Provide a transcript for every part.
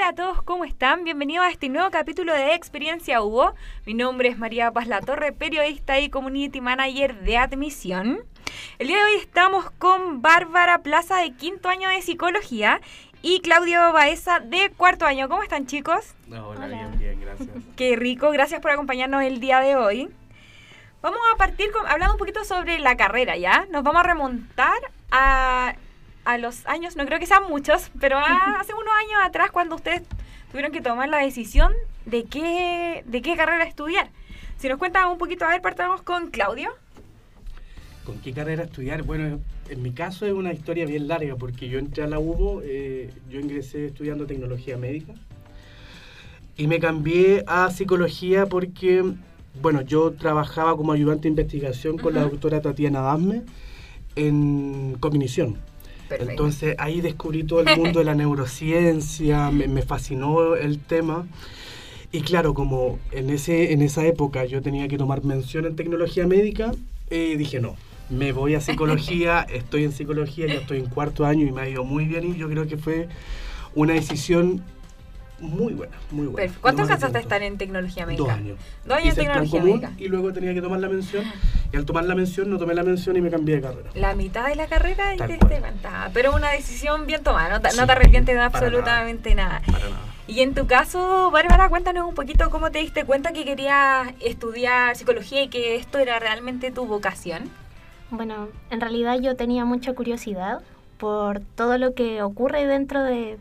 Hola a todos, ¿cómo están? Bienvenidos a este nuevo capítulo de Experiencia Hugo. Mi nombre es María Paz Latorre, periodista y community manager de admisión. El día de hoy estamos con Bárbara Plaza de quinto año de psicología y Claudio Baeza de cuarto año. ¿Cómo están chicos? hola, bien, bien, gracias. Qué rico, gracias por acompañarnos el día de hoy. Vamos a partir con, hablando un poquito sobre la carrera, ¿ya? Nos vamos a remontar a a los años, no creo que sean muchos, pero hace unos años atrás cuando ustedes tuvieron que tomar la decisión de qué, de qué carrera estudiar. Si nos cuentan un poquito, a ver, partamos con Claudio. ¿Con qué carrera estudiar? Bueno, en mi caso es una historia bien larga porque yo entré a la UBO, eh, yo ingresé estudiando tecnología médica y me cambié a psicología porque, bueno, yo trabajaba como ayudante de investigación con la doctora Tatiana Dasme en cognición. Entonces ahí descubrí todo el mundo de la neurociencia, me, fascinó el tema. Y claro, como en, ese, en esa época yo tenía que tomar mención en tecnología médica, eh, dije no, me voy a psicología, estoy en psicología, ya estoy en cuarto año y me ha ido muy bien y yo creo que fue una decisión muy buena, muy buena. ¿Cuánto alcanzaste a estar en tecnología médica? Dos años. Dos años en tecnología médica. Y luego tenía que tomar la mención. Y al tomar la mención, no tomé la mención y me cambié de carrera. La mitad de la carrera y te diste Pero una decisión bien tomada, no, te, no te arrepientes de absolutamente nada. Para nada. Y en tu caso, Bárbara, cuéntanos un poquito cómo te diste cuenta que querías estudiar psicología y que esto era realmente tu vocación. Bueno, en realidad yo tenía mucha curiosidad por todo lo que ocurre dentro de,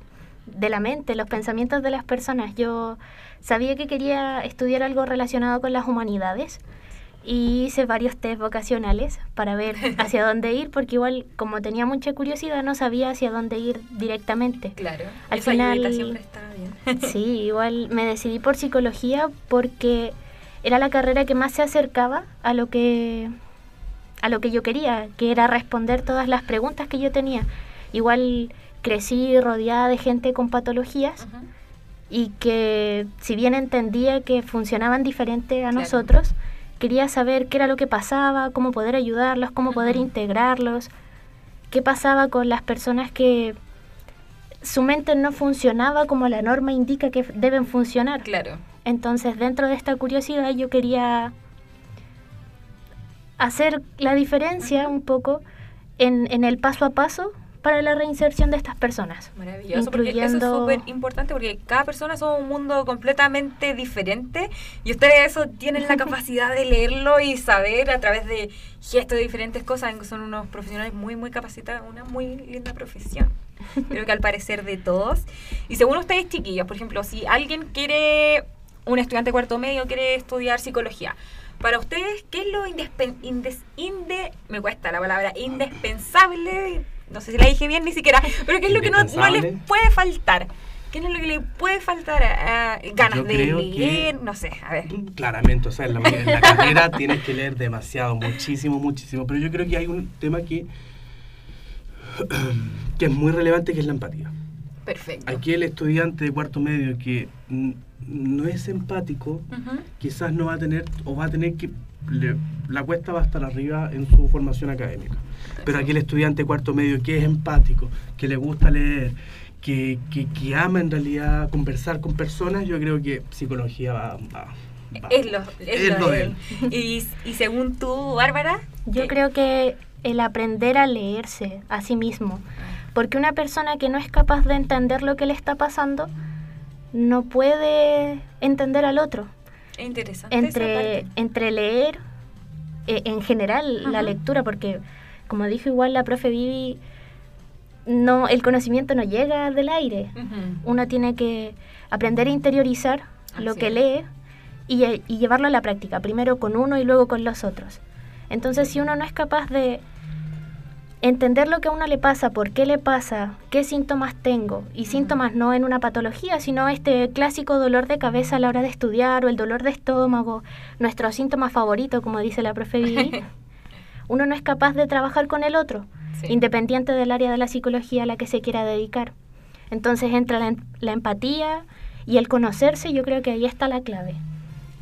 de la mente, los pensamientos de las personas. Yo sabía que quería estudiar algo relacionado con las humanidades y hice varios test vocacionales para ver hacia dónde ir, porque igual como tenía mucha curiosidad no sabía hacia dónde ir directamente. Claro, al final siempre está bien. sí, igual me decidí por psicología porque era la carrera que más se acercaba a lo que a lo que yo quería, que era responder todas las preguntas que yo tenía. Igual crecí rodeada de gente con patologías y que si bien entendía que funcionaban diferente a nosotros, quería saber qué era lo que pasaba, cómo poder ayudarlos, cómo poder integrarlos, qué pasaba con las personas que su mente no funcionaba como la norma indica que deben funcionar. Claro. Entonces, dentro de esta curiosidad yo quería hacer la diferencia un poco en, en el paso a paso para la reinserción de estas personas. Maravilloso, porque eso es súper importante porque cada persona es un mundo completamente diferente y ustedes eso tienen la capacidad de leerlo y saber a través de gestos de diferentes cosas, son unos profesionales muy, muy capacitados, una muy linda profesión. Creo que al parecer de todos. Y según ustedes, chiquillos, por ejemplo, si alguien quiere, un estudiante cuarto medio quiere estudiar psicología, para ustedes, ¿qué es lo inde me cuesta la palabra indispensable no sé si la dije bien ni siquiera, pero ¿qué es lo que no, les puede faltar? ¿Qué es lo que le puede faltar? a ganas de leer, no sé, a ver. Claramente, o sea, en la, carrera tienes que leer demasiado, muchísimo, muchísimo, pero yo creo que hay un tema que, que es muy relevante, que es la empatía. Perfecto. Aquí el estudiante de cuarto medio que no es empático, quizás no va a tener, o va a tener que, la cuesta va a estar arriba en su formación académica. Pero aquí el estudiante cuarto medio que es empático, que le gusta leer, que, que, ama en realidad conversar con personas, yo creo que psicología va, es lo, es lo, de él. Y, y, según tú, Bárbara. Yo creo que el aprender a leerse a sí mismo. Ah. Porque una persona que no es capaz de entender lo que le está pasando, no puede entender al otro. Es interesante. Entre, entre leer, eh, en general, la lectura, porque como dijo igual la profe Vivi, no, el conocimiento no llega del aire. Uno tiene que aprender a interiorizar lo que lee y, y, llevarlo a la práctica, primero con uno y luego con los otros. Entonces, si uno no es capaz de entender lo que a uno le pasa, por qué le pasa, qué síntomas tengo. Y síntomas no en una patología, sino este clásico dolor de cabeza a la hora de estudiar o el dolor de estómago, nuestro síntoma favorito, como dice la profe Vivi. uno no es capaz de trabajar con el otro, independiente del área de la psicología a la que se quiera dedicar. Entonces entra la, la empatía y el conocerse, yo creo que ahí está la clave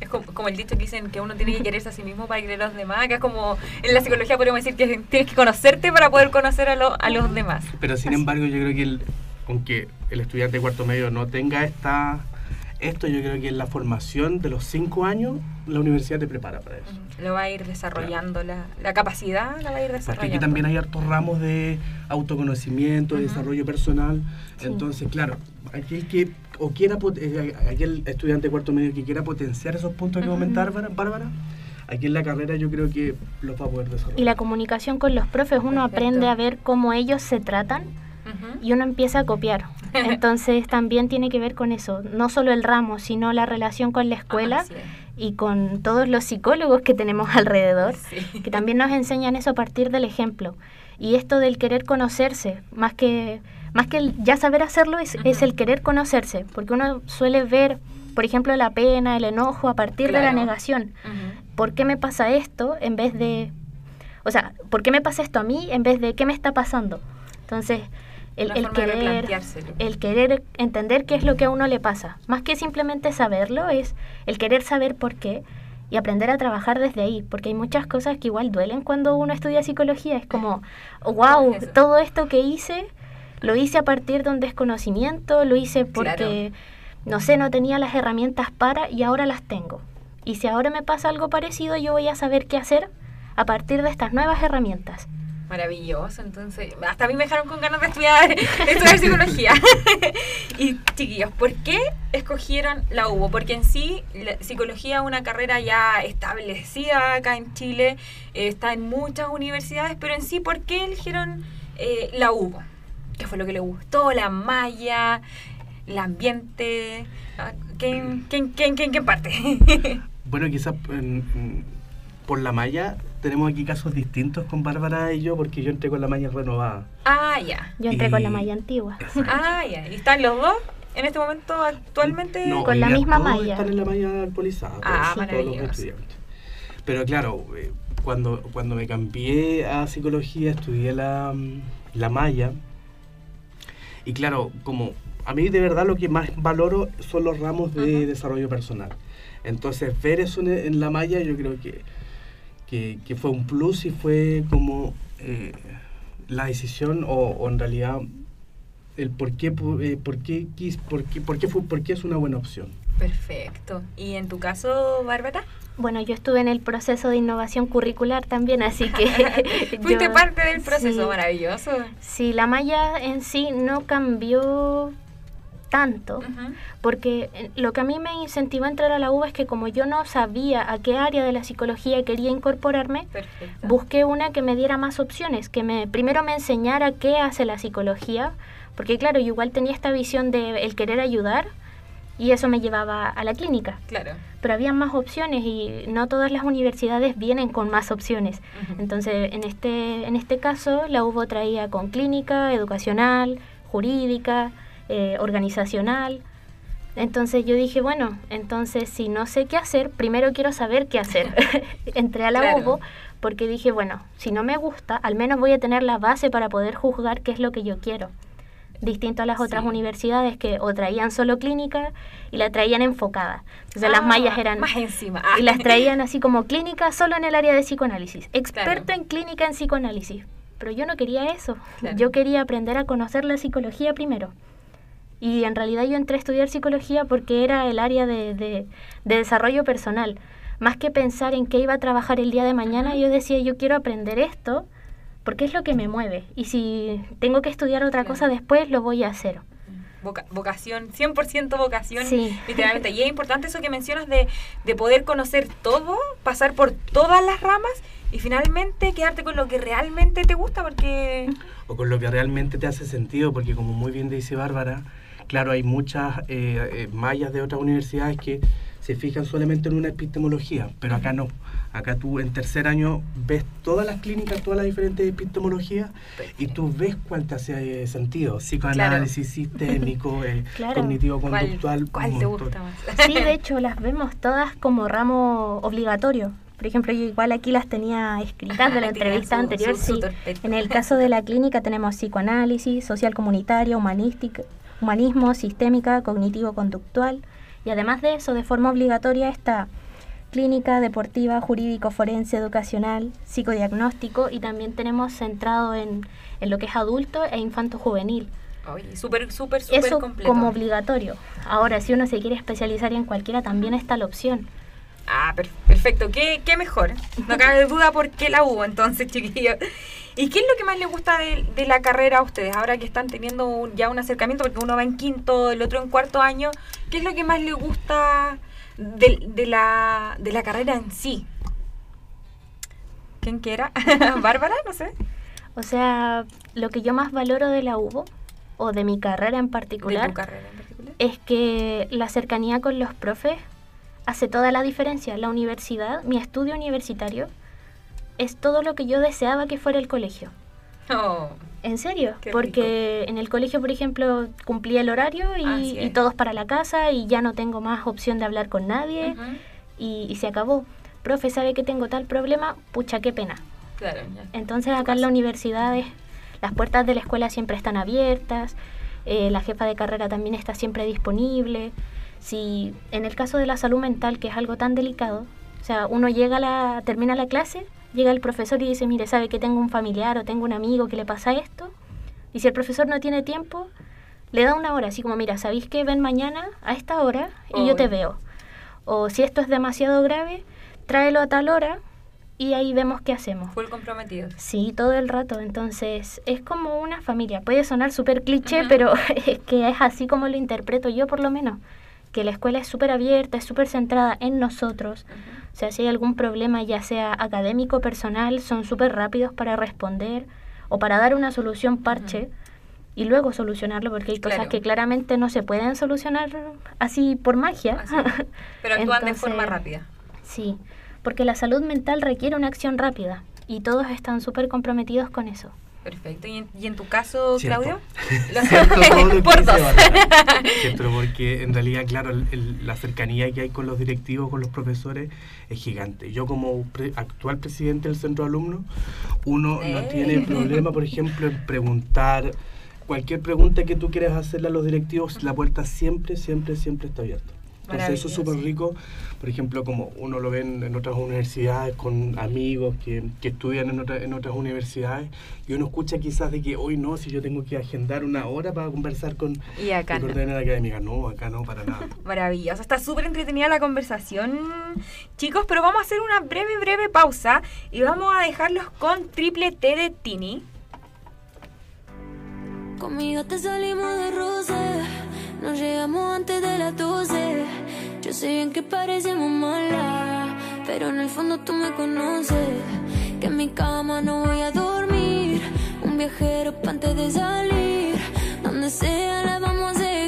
es como, el dicho que dicen que uno tiene que quererse a sí mismo para querer a los demás, que es como en la psicología podemos decir que tienes que conocerte para poder conocer a, a los demás. Pero sin embargo yo creo que el, aunque el estudiante de cuarto medio no tenga esta esto yo creo que en la formación de los cinco años la universidad te prepara para eso. Lo va a ir desarrollando, la, la, capacidad la va a ir desarrollando. Porque aquí también hay hartos ramos de autoconocimiento, de desarrollo personal. Entonces, claro, aquí hay que o quiera, eh, aquel estudiante de cuarto medio que quiera potenciar esos puntos que comentar, Bárbara, aquí en la carrera yo creo que los va a poder desarrollar. Y la comunicación con los profes, uno aprende a ver cómo ellos se tratan y uno empieza a copiar. Entonces también tiene que ver con eso, no solo el ramo, sino la relación con la escuela y con todos los psicólogos que tenemos alrededor, que también nos enseñan eso a partir del ejemplo. Y esto del querer conocerse, más que más que el ya saber hacerlo, es, es, el querer conocerse, porque uno suele ver, por ejemplo, la pena, el enojo a partir de la negación. ¿Por qué me pasa esto en vez de, o sea, ¿por qué me pasa esto a mí en vez de qué me está pasando? Entonces, el, el querer, el querer entender qué es lo que a uno le pasa, más que simplemente saberlo, es el querer saber por qué y aprender a trabajar desde ahí, porque hay muchas cosas que igual duelen cuando uno estudia psicología, es como, wow, todo esto que hice lo hice a partir de un desconocimiento, lo hice porque, no sé, no tenía las herramientas para y ahora las tengo. Y si ahora me pasa algo parecido, yo voy a saber qué hacer a partir de estas nuevas herramientas. Maravilloso, entonces, hasta a mí me dejaron con ganas de estudiar, estudiar psicología. y chiquillos, ¿por qué escogieron la UBO? Porque en sí, la psicología es una carrera ya establecida acá en Chile, eh, está en muchas universidades, pero en sí, ¿por qué eligieron eh, la UBO? qué fue lo que le gustó, la malla, el ambiente. Ah, ¿Quién, quién, quién, quién, parte? bueno, quizás por la malla tenemos aquí casos distintos con Bárbara y yo, porque yo entré con la malla renovada. Ah, ya. Yo entré con la malla antigua. Ah, ya. ¿Y están los dos? En este momento, actualmente, no, con la misma malla. Están en la malla actualizada. Ah, maravilloso. Pero claro, eh, cuando, cuando me cambié a psicología, estudié la, la malla, y claro, como a mí de verdad lo que más valoro son los ramos de desarrollo personal. Entonces, ver eso en, la malla yo creo que, que, fue un plus y fue como eh, la decisión o, en realidad el por qué, eh, por, qué, por, qué, por, qué fue, por qué es una buena opción. Perfecto. ¿Y en tu caso, Bárbara? Bueno, yo estuve en el proceso de innovación curricular también, así que... Fuiste parte del proceso, maravilloso. Sí, la malla en sí no cambió tanto, porque eh, lo que a mí me incentivó a entrar a la UBA es que como yo no sabía a qué área de la psicología quería incorporarme, busqué una que me diera más opciones, que me primero me enseñara qué hace la psicología, porque claro, yo igual tenía esta visión de el querer ayudar, y eso me llevaba a la clínica. Claro. Pero había más opciones y no todas las universidades vienen con más opciones. Entonces, en este, en este caso, la UBO traía con clínica, educacional, jurídica, eh, organizacional. Entonces yo dije, bueno, entonces si no sé qué hacer, primero quiero saber qué hacer. Entré a la UBO porque dije, bueno, si no me gusta, al menos voy a tener la base para poder juzgar qué es lo que yo quiero distinto a las otras universidades que o traían solo clínica y la traían enfocada. Entonces las ah, mallas eran... Más encima. Y las traían así como clínica solo en el área de psicoanálisis. Experto en clínica en psicoanálisis. Pero yo no quería eso. Yo quería aprender a conocer la psicología primero. Y en realidad yo entré a estudiar psicología porque era el área de, de, de desarrollo personal. Más que pensar en qué iba a trabajar el día de mañana, yo decía, yo quiero aprender esto porque es lo que me mueve. Y si tengo que estudiar otra cosa después, lo voy a hacer. vocación, 100% vocación, literalmente. Y es importante eso que mencionas de, de poder conocer todo, pasar por todas las ramas y finalmente quedarte con lo que realmente te gusta, porque... O con lo que realmente te hace sentido, porque como muy bien dice Bárbara, claro, hay muchas eh, eh, mallas de otras universidades que se fijan solamente en una epistemología, pero acá no. Acá tú en tercer año ves todas las clínicas, todas las diferentes epistemologías y tú ves cuál te hace sentido. Psicoanálisis sistémico, eh, cognitivo-conductual. ¿Cuál, te gusta más? Sí, de hecho las vemos todas como ramo obligatorio. Por ejemplo, yo igual aquí las tenía escritas de la entrevista anterior. sí. En el caso de la clínica tenemos psicoanálisis, social comunitaria, humanística, humanismo, sistémica, cognitivo-conductual. Y además de eso, de forma obligatoria está clínica, deportiva, jurídico, forense, educacional, psicodiagnóstico y también tenemos centrado en, en lo que es adulto e infanto juvenil. súper, súper, súper Eso como obligatorio. Ahora, si uno se quiere especializar en cualquiera, también está la opción. Ah, perfecto. ¿Qué, qué mejor? No cabe duda por qué la hubo entonces, chiquillos. ¿Y qué es lo que más les gusta de, de, la carrera a ustedes? Ahora que están teniendo ya un acercamiento, porque uno va en quinto, el otro en cuarto año, ¿qué es lo que más les gusta de, de, la, de la carrera en sí. ¿Quién quiera? ¿Bárbara? No sé. O sea, lo que yo más valoro de la UBO, o de mi carrera en particular, es que la cercanía con los profes hace toda la diferencia. La universidad, mi estudio universitario, es todo lo que yo deseaba que fuera el colegio. Oh. ¿En serio? Porque en el colegio, por ejemplo, cumplía el horario y, todos para la casa y ya no tengo más opción de hablar con nadie y, se acabó. Profe, ¿sabe que tengo tal problema? Pucha, qué pena. Claro, Entonces acá en la universidad las puertas de la escuela siempre están abiertas, eh, la jefa de carrera también está siempre disponible. Si en el caso de la salud mental, que es algo tan delicado, o sea, uno llega a la, termina la clase llega el profesor y dice, mire, sabe que tengo un familiar o tengo un amigo que le pasa esto. Y si el profesor no tiene tiempo, le da una hora, así como, mira, ¿sabéis que ven mañana a esta hora y yo te veo? O si esto es demasiado grave, tráelo a tal hora y ahí vemos qué hacemos. Full comprometido. Sí, todo el rato. Entonces, es como una familia. Puede sonar súper cliché, pero es que es así como lo interpreto yo por lo menos. Que la escuela es súper abierta, es súper centrada en nosotros. O sea, si hay algún problema, ya sea académico o personal, son súper rápidos para responder o para dar una solución parche y luego solucionarlo, porque hay cosas que claramente no se pueden solucionar así por magia. Pero actúan de forma rápida. Sí, porque la salud mental requiere una acción rápida y todos están súper comprometidos con eso. Perfecto. ¿Y en, tu caso, Claudio? Por dos. porque en realidad, claro, la cercanía que hay con los directivos, con los profesores, es gigante. Yo como actual presidente del centro de alumnos, uno no tiene problema, por ejemplo, en preguntar cualquier pregunta que tú quieras hacerle a los directivos, la puerta siempre, siempre, siempre está abierta. Entonces eso es súper rico, por ejemplo, como uno lo ve en, otras universidades con amigos que, que estudian en, en, otras universidades y uno escucha quizás de que hoy no, si yo tengo que agendar una hora para conversar con y acá no. académica, no, acá no, para nada. Maravilloso, está súper entretenida la conversación, chicos, pero vamos a hacer una breve, breve pausa y vamos a dejarlos con triple T de Tini. Conmigo te salimos de rosa nos llegamos antes de las 12. Yo sé bien que parecemos malas, pero en el fondo tú me conoces. Que en mi cama no voy a dormir. Un viajero antes de salir. Donde sea la vamos a seguir.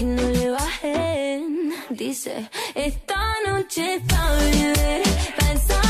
Que no le bajen. Dice, esta noche está beber. Pa'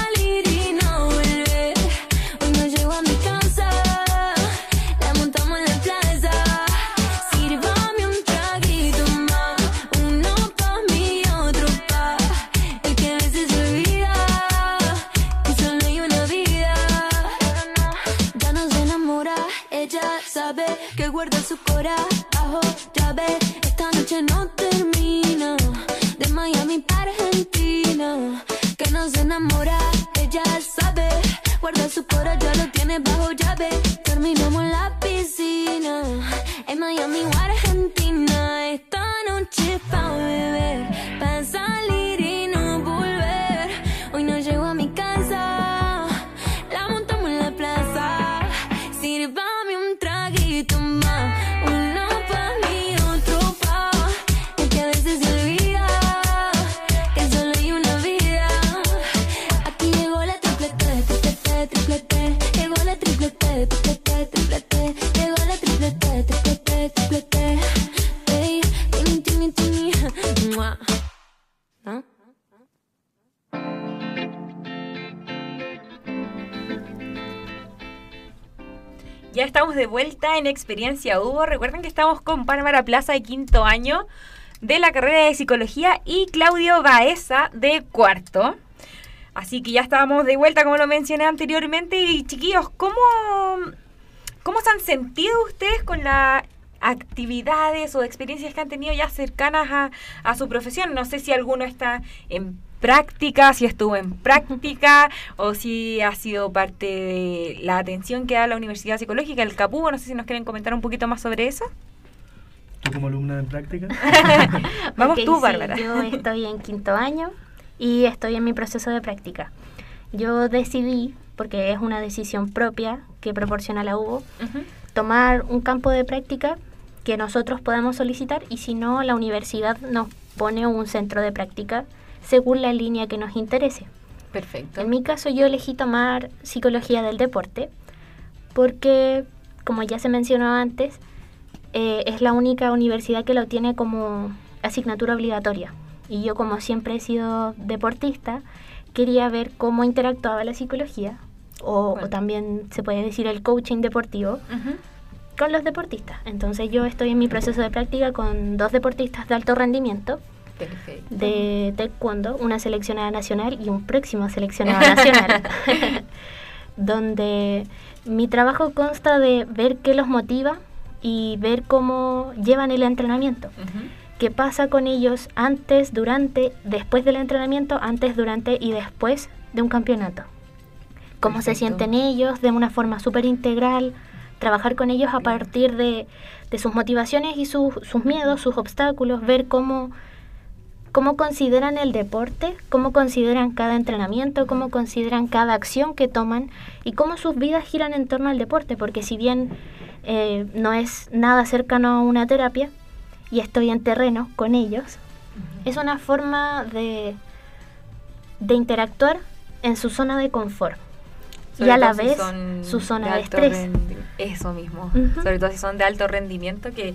vuelta en Experiencia Hugo. Recuerden que estamos con Bárbara Plaza de quinto año de la carrera de psicología y Claudio Baeza de cuarto. Así que ya estábamos de vuelta, como lo mencioné anteriormente. Y chiquillos, ¿cómo, cómo se han sentido ustedes con las actividades o experiencias que han tenido ya cercanas a, a su profesión? No sé si alguno está en práctica, si estuvo en práctica o si ha sido parte de la atención que da la Universidad Psicológica, el CAPU. No sé si nos quieren comentar un poquito más sobre eso. ¿Tú como alumna en práctica? Vamos tú, sí, Bárbara. yo estoy en quinto año y estoy en mi proceso de práctica. Yo decidí, porque es una decisión propia que proporciona la UBO, tomar un campo de práctica que nosotros podamos solicitar y si no, la universidad nos pone un centro de práctica según la línea que nos interese. Perfecto. En mi caso yo elegí tomar psicología del deporte porque, como ya se mencionó antes, eh, es la única universidad que lo tiene como asignatura obligatoria. Y yo como siempre he sido deportista, quería ver cómo interactuaba la psicología, o, también se puede decir el coaching deportivo, con los deportistas. Entonces yo estoy en mi proceso de práctica con dos deportistas de alto rendimiento Perfecto. de taekwondo, una seleccionada nacional y un próximo seleccionado nacional, donde mi trabajo consta de ver qué los motiva y ver cómo llevan el entrenamiento, Ujú. qué pasa con ellos antes, durante, después del entrenamiento, antes, durante y después de un campeonato. Cómo se Perfecto. sienten ellos de una forma súper integral, trabajar con ellos a partir de, de sus motivaciones y sus- sus miedos, sus obstáculos, ver cómo, cómo consideran el deporte, cómo consideran cada entrenamiento, cómo consideran cada acción que toman y cómo sus vidas giran en torno al deporte, porque si bien eh, no es nada cercano a una terapia y estoy en terreno con ellos, es una forma de, de interactuar en su zona de confort. Y a la si vez su zona de estrés. Eso mismo. Sobre todo si son de alto rendimiento, que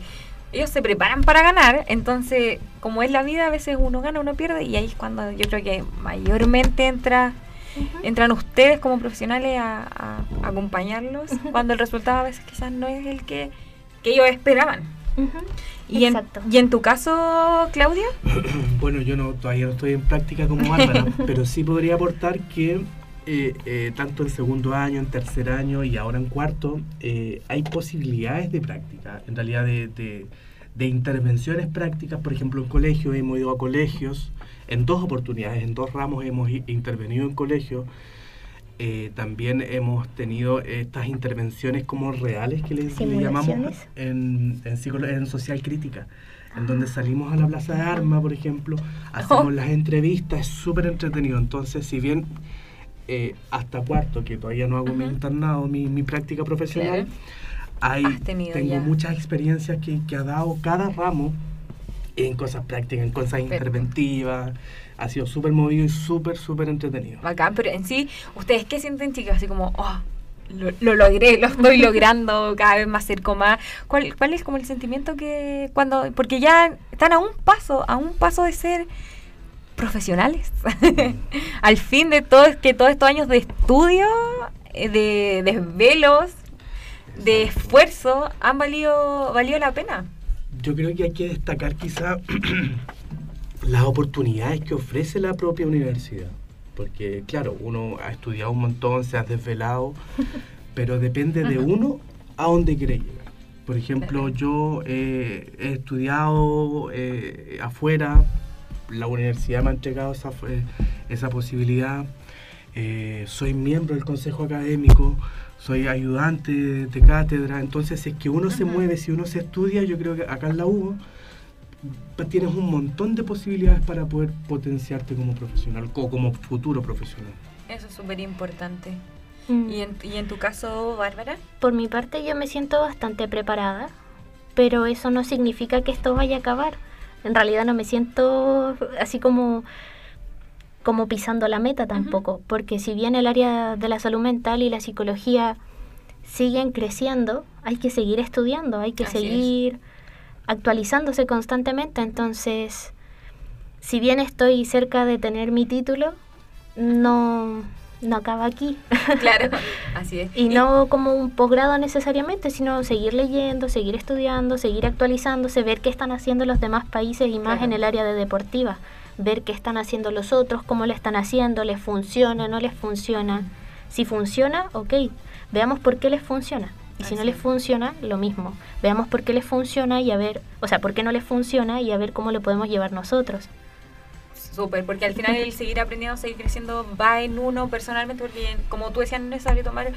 ellos se preparan para ganar. Entonces, como es la vida, a veces uno gana, uno pierde. Y ahí es cuando yo creo que mayormente entra entran ustedes como profesionales a, a acompañarlos cuando el resultado a veces quizás no es el que, que ellos esperaban. Ujú, Y en, Exacto. y en tu caso, Claudia, Bueno, yo no todavía no estoy en práctica como Bárbara, pero sí podría aportar que eh, eh, tanto en segundo año, en tercer año y ahora en cuarto, eh, hay posibilidades de práctica, en realidad de, de- de intervenciones prácticas. Por ejemplo, en colegios hemos ido a colegios, en dos oportunidades, en dos ramos hemos intervenido en colegios. Eh, también hemos tenido estas intervenciones como reales que le, llamamos en, en, en social crítica, en donde salimos a la Plaza de Armas, por ejemplo, hacemos Oh. las entrevistas, es súper entretenido. Entonces, si bien eh, hasta cuarto, que todavía no hago mi Ujú. internado, mi, mi práctica profesional, hay, tengo ya. muchas experiencias que, que ha dado cada ramo en cosas prácticas, en cosas interventivas. Ha sido súper movido y súper, súper entretenido. bacán, pero en sí, ¿ustedes qué sienten, chicas? Así como, oh, lo, lo logré, lo estoy logrando, cada vez más cerco más. ¿Cuál, ¿Cuál es como el sentimiento que cuando, porque ya están a un paso, a un paso de ser profesionales? Al fin de todo, que todos estos años de estudio, eh, de desvelos, de esfuerzo, han valido, valido la pena. Yo creo que hay que destacar quizá las oportunidades que ofrece la propia universidad. Porque, claro, uno ha estudiado un montón, se ha desvelado, pero depende de uno a dónde quiere llegar. Por ejemplo, yo eh, he estudiado eh, afuera, la universidad me ha entregado esa, fu- esa posibilidad. eh, soy miembro del consejo académico, soy ayudante de cátedra, entonces si es que uno se mueve, si uno se estudia, yo creo que acá en la UBO pues, tienes un montón de posibilidades para poder potenciarte como profesional o como futuro profesional. Eso es súper importante. Mm. ¿Y en, ¿Y en tu caso, Bárbara? Por mi parte yo me siento bastante preparada, pero eso no significa que esto vaya a acabar. En realidad no me siento así como como pisando la meta tampoco, porque si bien el área de la salud mental y la psicología siguen creciendo, hay que seguir estudiando, hay que Así es. seguir actualizándose constantemente, entonces si bien estoy cerca de tener mi título, no no acaba aquí. Claro, así es. Y no como un posgrado necesariamente, sino seguir leyendo, seguir estudiando, seguir actualizándose, ver qué están haciendo los demás países y más Claro. en el área de deportiva. Ver qué están haciendo los otros, cómo le están haciendo, les funciona, no les funciona. Si funciona, ok, veamos por qué les funciona. Y si no les es. funciona, lo mismo. Veamos por qué les funciona y a ver, o sea, por qué no les funciona y a ver cómo lo podemos llevar nosotros. Súper, porque al final el seguir aprendiendo, seguir creciendo va en uno personalmente, porque como tú decías, no es necesario tomar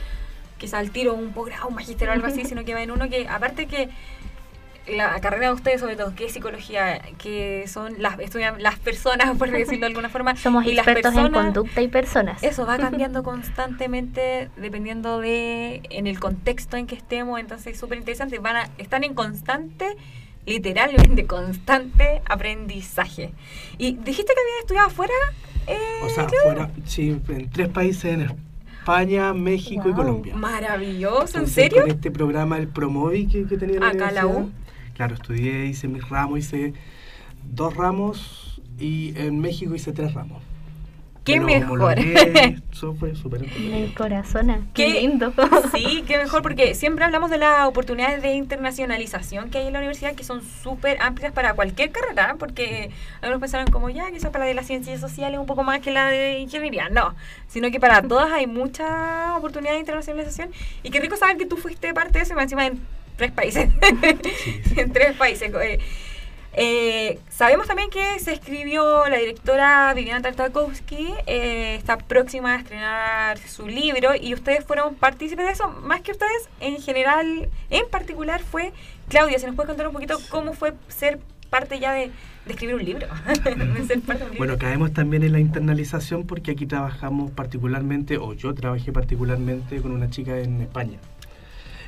quizá al tiro un posgrado, un magisterio o algo así, sino que va en uno que, aparte que la carrera de ustedes, sobre todo, que es psicología, que son las estudian las personas, por decirlo de alguna forma, Somos y las expertos en conducta y personas. Eso va cambiando constantemente dependiendo de en el contexto en que estemos, entonces es súper interesante, van a están en constante literalmente constante aprendizaje. Y dijiste que habías estudiado afuera eh, O sea, fuera, sí, en tres países, en España, México y. Colombia. Maravilloso, ¿en serio? Con este programa, el Promovi que, que tenía la Acá la U. Claro, estudié, hice mis ramos, hice dos ramos y en México hice tres ramos. ¡Qué Me lo mejor! homologué, Eso fue súper importante. Mi corazón, qué, Qué- lindo. Sí, qué mejor, porque siempre hablamos de las oportunidades de internacionalización que hay en la universidad, que son súper amplias para cualquier carrera, porque algunos pensaron como ya, quizás para la de las ciencias sociales un poco más que la de ingeniería. No, sino que para todas hay mucha oportunidad de internacionalización. Y qué rico saber que tú fuiste parte de eso, y encima en tres países. Sí, en tres países. Eh, eh, sabemos también que se escribió la directora Viviana Tartakovsky, eh, está próxima a estrenar su libro y ustedes fueron partícipes de eso, más que ustedes, en general, en particular fue Claudia, ¿se nos puede contar un poquito cómo fue ser parte ya de, de escribir un libro? De ser parte de un libro. Bueno, caemos también en la internalización porque aquí trabajamos particularmente, o yo trabajé particularmente con una chica en España.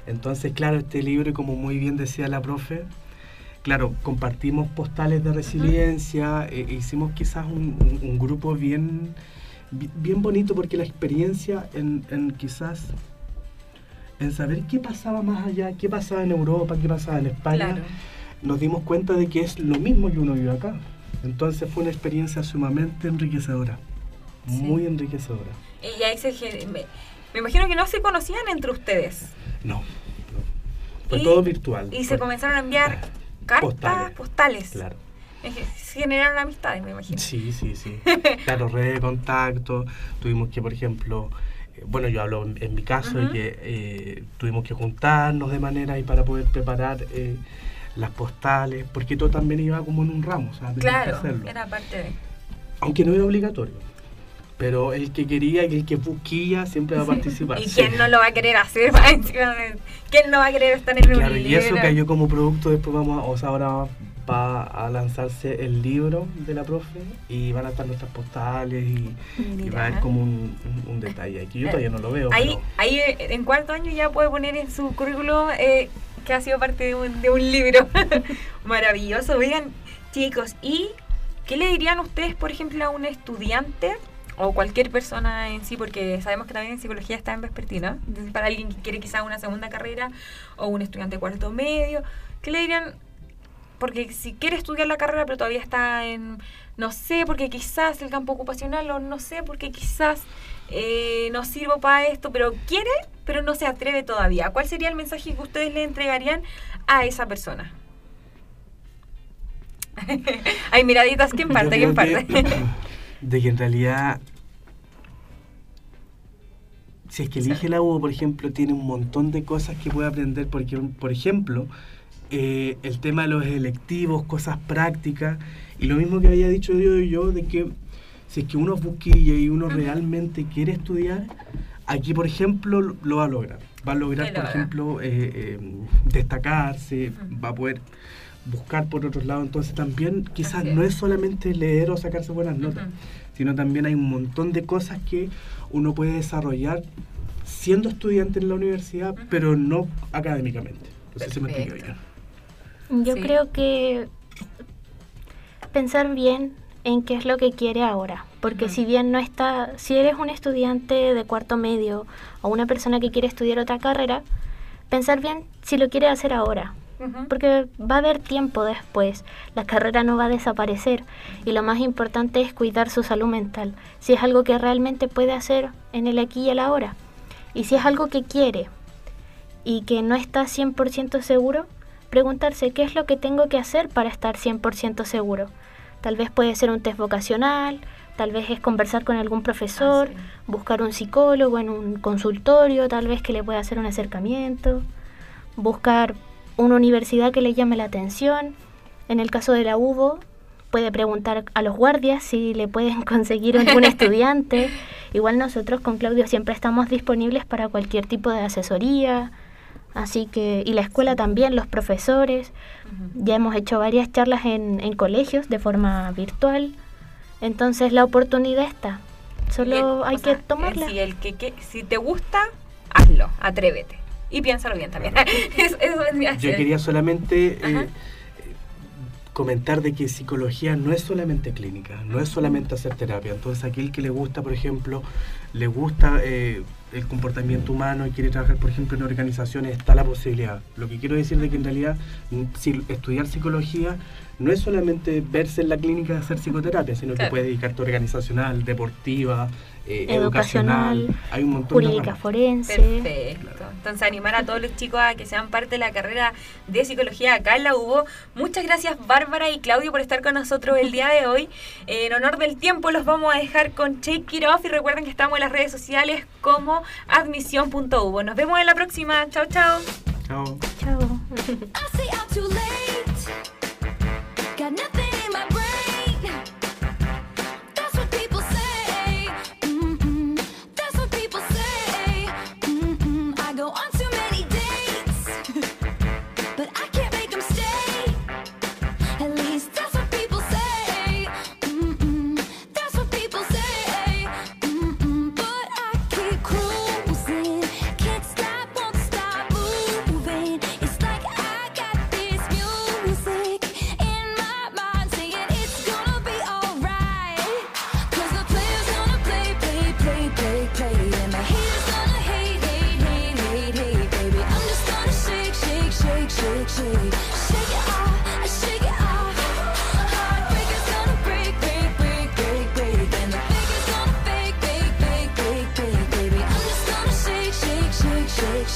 Entonces, claro, este libro, como muy bien decía la profe, claro, compartimos postales de resiliencia, eh, hicimos quizás un, un- un grupo bien, bi- bien bonito porque la experiencia en, en quizás en saber qué pasaba más allá, qué pasaba en Europa, qué pasaba en España, Claro. nos dimos cuenta de que es lo mismo que uno vive acá. Entonces fue una experiencia sumamente enriquecedora, Sí. muy enriquecedora. Y se, gen- me, imagino que no se conocían entre ustedes. No, no. fue Y- todo virtual. Y se comenzaron a enviar cartas postales. Postales. Claro. Se generaron amistades, me imagino. Sí, sí, sí. Claro, redes de contacto. Tuvimos que, por ejemplo, eh, bueno, yo hablo en, en mi caso, Ujú. que eh, tuvimos que juntarnos de manera y para poder preparar eh, las postales, porque todo también iba como en un ramo, o sea, que Claro, hacerlo. era parte de... Aunque no era obligatorio. Pero el que quería y el que busquía siempre va a participar. ¿Y sí. quién no lo va a querer hacer? ¿Quién no va a querer estar en un Claro, y eso cayó como producto, después vamos, a- o sea, ahora va a lanzarse el libro de la profe y van a estar nuestras postales y, y va a haber como un, un- un detalle aquí. Yo todavía no lo veo, Ahí, pero ahí eh, en cuarto año ya puede poner en su currículum eh, que ha sido parte de un, de un libro. Maravilloso. Oigan, chicos, ¿y qué le dirían ustedes, por ejemplo, a un estudiante o cualquier persona en sí? Porque sabemos que también en psicología está en vespertina. Entonces, para alguien que quiere quizá una segunda carrera o un estudiante de cuarto medio, ¿qué le dirían? Porque si quiere estudiar la carrera, pero todavía está en, no sé, porque quizás el campo ocupacional, o no sé, porque quizás eh, no sirvo para esto, pero quiere, pero no se atreve todavía. ¿Cuál sería el mensaje que ustedes le entregarían a esa persona? Hay miraditas, ¿quién parte? ¿Quién parte? que- de que en realidad, si es que elige la U, por ejemplo, tiene un montón de cosas que puede aprender, porque, por ejemplo, eh, el tema de los electivos, cosas prácticas, y lo mismo que había dicho yo y yo, de que si es que uno busquilla y uno realmente quiere estudiar, aquí, por ejemplo, lo va a lograr. Va a lograr, por ejemplo, eh, eh, destacarse, va a poder buscar por otros lados. Entonces también quizás no es solamente leer o sacarse buenas notas, sino también hay un montón de cosas que uno puede desarrollar siendo estudiante en la universidad, pero no académicamente. Entonces se me bien. Yo creo que pensar bien en qué es lo que quiere ahora, porque si bien no está, si eres un estudiante de cuarto medio o una persona que quiere estudiar otra carrera, pensar bien si lo quiere hacer ahora, porque va a haber tiempo después, la carrera no va a desaparecer y lo más importante es cuidar su salud mental, si es algo que realmente puede hacer en el aquí y el ahora, y si es algo que quiere y que no está 100% seguro, preguntarse qué es lo que tengo que hacer para estar 100% seguro. Tal vez puede ser un test vocacional, tal vez es conversar con algún profesor, ah, buscar un psicólogo en un consultorio, tal vez que le pueda hacer un acercamiento, buscar una universidad que le llame la atención. En el caso de la UBO, puede preguntar a los guardias si le pueden conseguir algún estudiante. Igual nosotros con Claudio siempre estamos disponibles para cualquier tipo de asesoría. Así que, y la escuela también, los profesores. Ya hemos hecho varias charlas en, en, colegios de forma virtual. Entonces la oportunidad está. Solo hay que tomarla. Si, el que, si te gusta, hazlo, atrévete. Y piénsalo bien también. Yo quería solamente eh, comentar de que psicología no es solamente clínica, no es solamente hacer terapia. Entonces, aquel que le gusta, por ejemplo, le gusta eh, el comportamiento humano y quiere trabajar, por ejemplo, en organizaciones, está la posibilidad. Lo que quiero decir de que en realidad si estudiar psicología no es solamente verse en la clínica de hacer psicoterapia, sino que puede dedicarte organizacional, deportiva, eh, educacional, hay un montón jurídica forense. Perfecto. Entonces animar a todos los chicos a que sean parte de la carrera de psicología acá en la UBO. Muchas gracias Bárbara y Claudio por estar con nosotros el día de hoy. en honor del tiempo los vamos a dejar con Shake It Off y recuerden que estamos en las redes sociales como admisión.ubo. Nos vemos en la próxima. Chao, chao. Chao. Chao.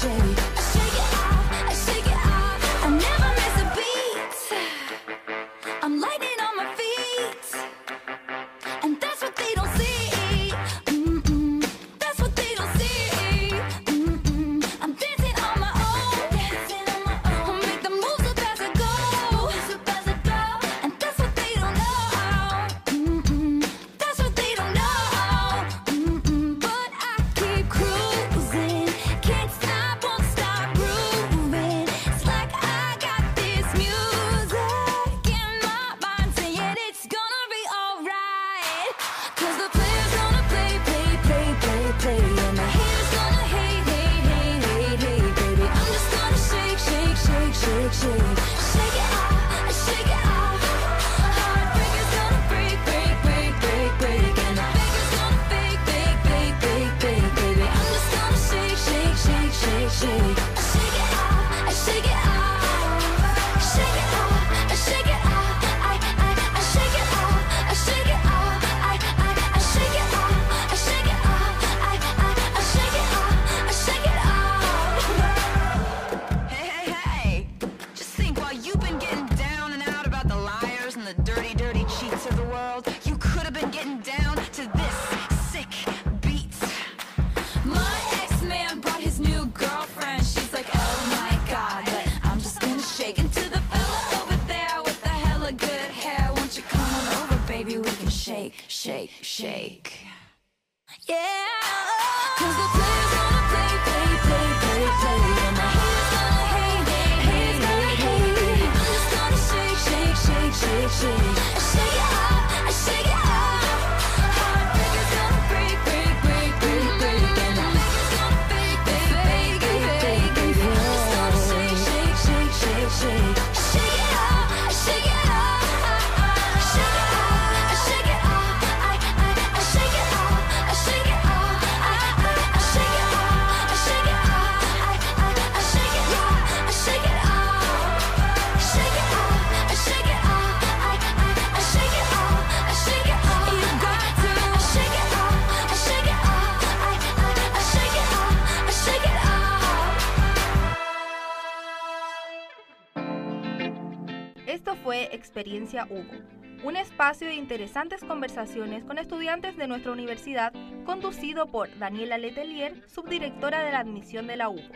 Yeah. Un espacio de interesantes conversaciones con estudiantes de nuestra universidad conducido por Daniela Letelier, subdirectora de la admisión de la UCO.